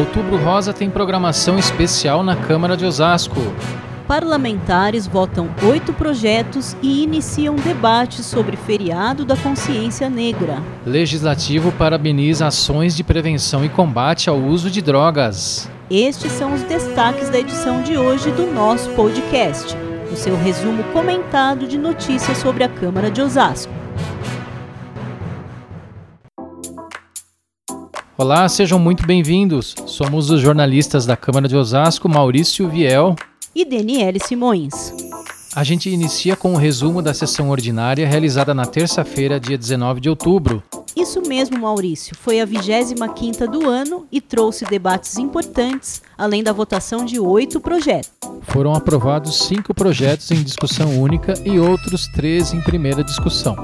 Outubro Rosa tem programação especial na Câmara de Osasco. Parlamentares votam oito projetos e iniciam debates sobre feriado da consciência negra. Legislativo parabeniza ações de prevenção e combate ao uso de drogas. Estes são os destaques da edição de hoje do nosso podcast, o seu resumo comentado de notícias sobre a Câmara de Osasco. Olá, sejam muito bem-vindos. Somos os jornalistas da Câmara de Osasco, Maurício Viel e Daniele Simões. A gente inicia com o um resumo da sessão ordinária realizada na terça-feira, dia 19 de outubro. Isso mesmo, Maurício. Foi a 25ª do ano e trouxe debates importantes, além da votação de oito projetos. Foram aprovados cinco projetos em discussão única e outros três em primeira discussão.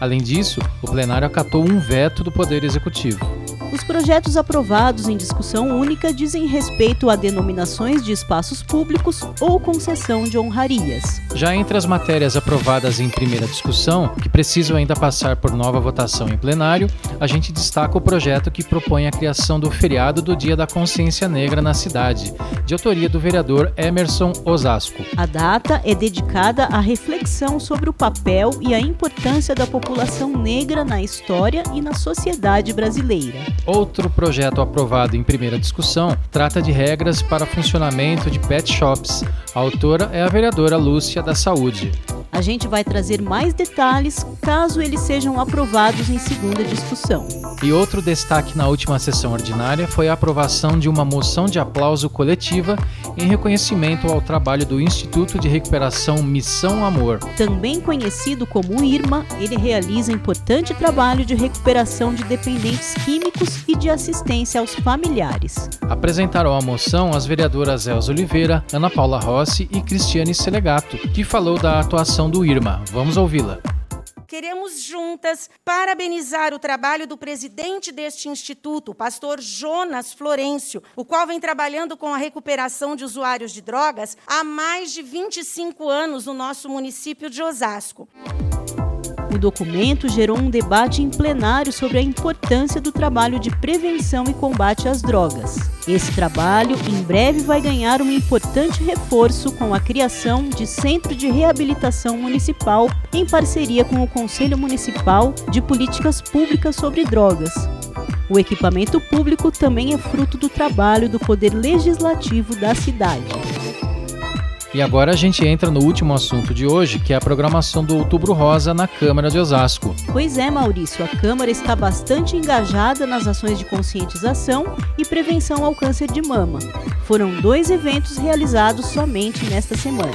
Além disso, o plenário acatou um veto do Poder Executivo. Os projetos aprovados em discussão única dizem respeito a denominações de espaços públicos ou concessão de honrarias. Já entre as matérias aprovadas em primeira discussão, que precisam ainda passar por nova votação em plenário, a gente destaca o projeto que propõe a criação do feriado do Dia da Consciência Negra na cidade, de autoria do vereador Emerson Osasco. A data é dedicada à reflexão sobre o papel e a importância da população negra na história e na sociedade brasileira. Outro projeto aprovado em primeira discussão trata de regras para funcionamento de pet shops. A autora é a vereadora Lúcia da Saúde. A gente vai trazer mais detalhes caso eles sejam aprovados em segunda discussão. E outro destaque na última sessão ordinária foi a aprovação de uma moção de aplauso coletiva em reconhecimento ao trabalho do Instituto de Recuperação Missão Amor. Também conhecido como IRMA, ele realiza importante trabalho de recuperação de dependentes químicos e de assistência aos familiares. Apresentaram a moção as vereadoras Elza Oliveira, Ana Paula Rossi e Cristiane Selegato, que falou da atuação do IRMA. Vamos ouvi-la. Queremos juntas parabenizar o trabalho do presidente deste instituto, o pastor Jonas Florencio, o qual vem trabalhando com a recuperação de usuários de drogas há mais de 25 anos no nosso município de Osasco. O documento gerou um debate em plenário sobre a importância do trabalho de prevenção e combate às drogas. Esse trabalho, em breve, vai ganhar um importante reforço com a criação de Centro de Reabilitação Municipal em parceria com o Conselho Municipal de Políticas Públicas sobre Drogas. O equipamento público também é fruto do trabalho do Poder Legislativo da cidade. E agora a gente entra no último assunto de hoje, que é a programação do Outubro Rosa na Câmara de Osasco. Pois é, Maurício, a Câmara está bastante engajada nas ações de conscientização e prevenção ao câncer de mama. Foram dois eventos realizados somente nesta semana.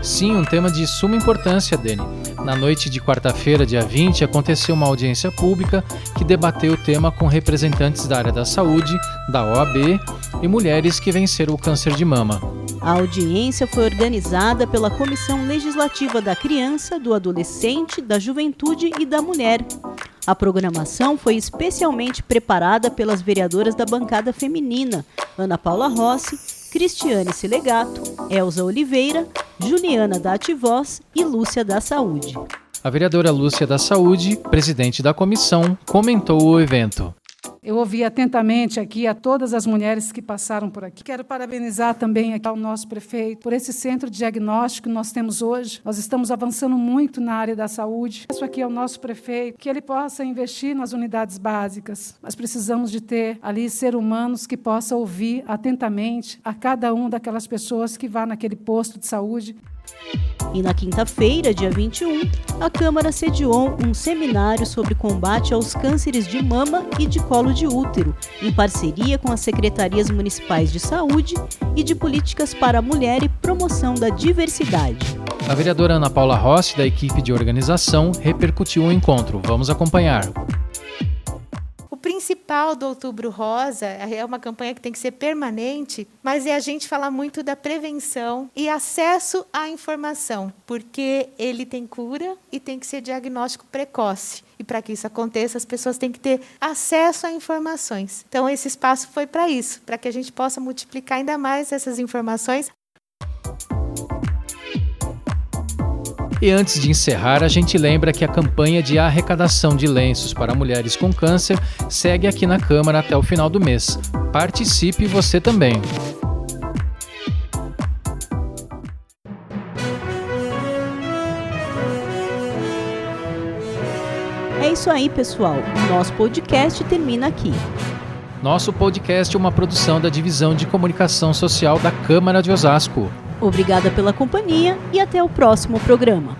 Sim, um tema de suma importância, Dani. Na noite de quarta-feira, dia 20, aconteceu uma audiência pública que debateu o tema com representantes da área da saúde, da OAB e mulheres que venceram o câncer de mama. A audiência foi organizada pela Comissão Legislativa da Criança, do Adolescente, da Juventude e da Mulher. A programação foi especialmente preparada pelas vereadoras da bancada feminina, Ana Paula Rossi, Cristiane Selegato, Elza Oliveira, Juliana da Ativoz e Lúcia da Saúde. A vereadora Lúcia da Saúde, presidente da comissão, comentou o evento. Eu ouvi atentamente aqui a todas as mulheres que passaram por aqui. Quero parabenizar também aqui ao nosso prefeito por esse centro de diagnóstico que nós temos hoje. Nós estamos avançando muito na área da saúde. Isso aqui é o nosso prefeito, que ele possa investir nas unidades básicas. Mas precisamos de ter ali ser humanos que possam ouvir atentamente a cada uma daquelas pessoas que vá naquele posto de saúde. E na quinta-feira, dia 21, a Câmara sediou um seminário sobre combate aos cânceres de mama e de colo de útero, em parceria com as secretarias municipais de saúde e de políticas para a mulher e promoção da diversidade. A vereadora Ana Paula Rossi, da equipe de organização, repercutiu o encontro. Vamos acompanhar do Outubro Rosa é uma campanha que tem que ser permanente, mas é a gente falar muito da prevenção e acesso à informação, porque ele tem cura e tem que ser diagnóstico precoce. E para que isso aconteça, as pessoas têm que ter acesso a informações. Então, esse espaço foi para isso, para que a gente possa multiplicar ainda mais essas informações E antes de encerrar, a gente lembra que a campanha de arrecadação de lenços para mulheres com câncer segue aqui na Câmara até o final do mês. Participe você também. É isso aí, pessoal. O nosso podcast termina aqui. Nosso podcast é uma produção da Divisão de Comunicação Social da Câmara de Osasco. Obrigada pela companhia e até o próximo programa.